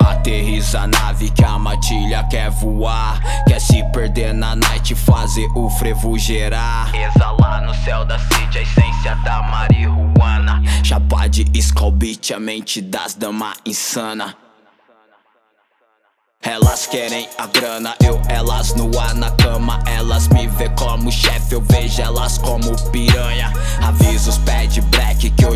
Aterriza a nave que a matilha quer voar. Quer se perder na night, fazer o frevo gerar. Exalar no céu da city a essência da marihuana. Chapa de Scalbit, a mente das damas insana. Elas querem a grana, eu elas no ar na cama. Elas me vê como chefe, eu vejo elas como piranha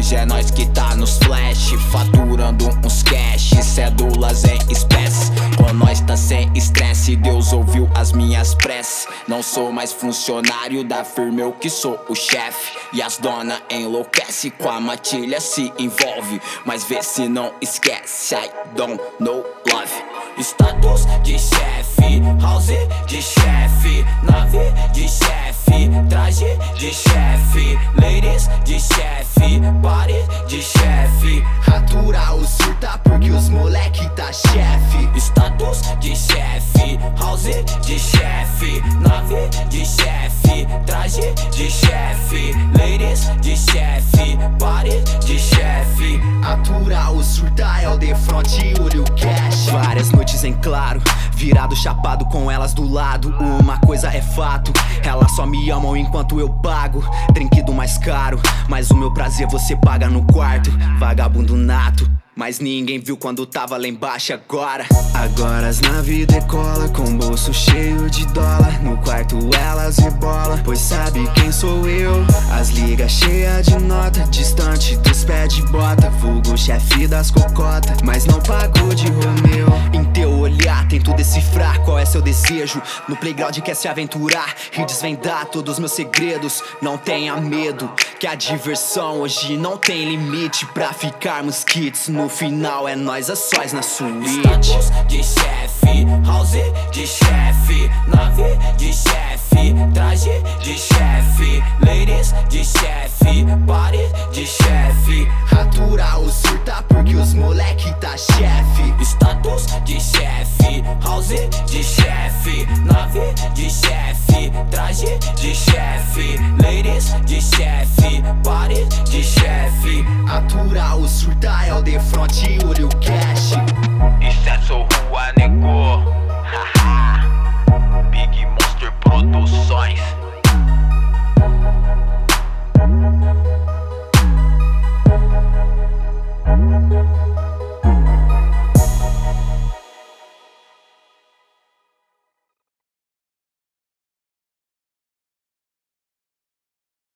hoje é nós que tá nos flash. Faturando uns cash, cédulas em espécie. Com nós tá sem estresse, Deus ouviu as minhas preces. Não sou mais funcionário da firma, eu que sou o chefe. E as dona enlouquece com a matilha se envolve. Mas vê se não esquece, I don't know love. Status de chefe, house de chefe, nave de chefe, traje de chefe, ladies de chefe, de chefe, ladies de chefe, party de chefe. Natural surta é o de frente, olho cash. Várias noites em claro, virado chapado com elas do lado. Uma coisa é fato, elas só me amam enquanto eu pago. Drink do mais caro, mas o meu prazer você paga no quarto. Vagabundo nato. Mas ninguém viu quando tava lá embaixo agora. Agora as naves decola com bolso cheio de dólar. No quarto elas rebola, pois sabe quem sou eu. As ligas cheias de nota, distante dos pés de bota. Vulgo chefe das cocotas, mas não pagou de Romeu. Em teu olhar tento decifrar qual é seu desejo. No playground quer se aventurar e desvendar todos meus segredos. Não tenha medo, que a diversão hoje não tem limite pra ficarmos kits. No final é nós a sós na suíte. Status de chefe, house de chefe, nave de chefe, traje de chefe, ladies de chefe, party de chefe. Natural surta porque os moleque tá chefe. Status de chefe, de chefe, nave de chefe, traje de chefe, ladies de chefe, party de chefe. Natural surta é o de olho cash.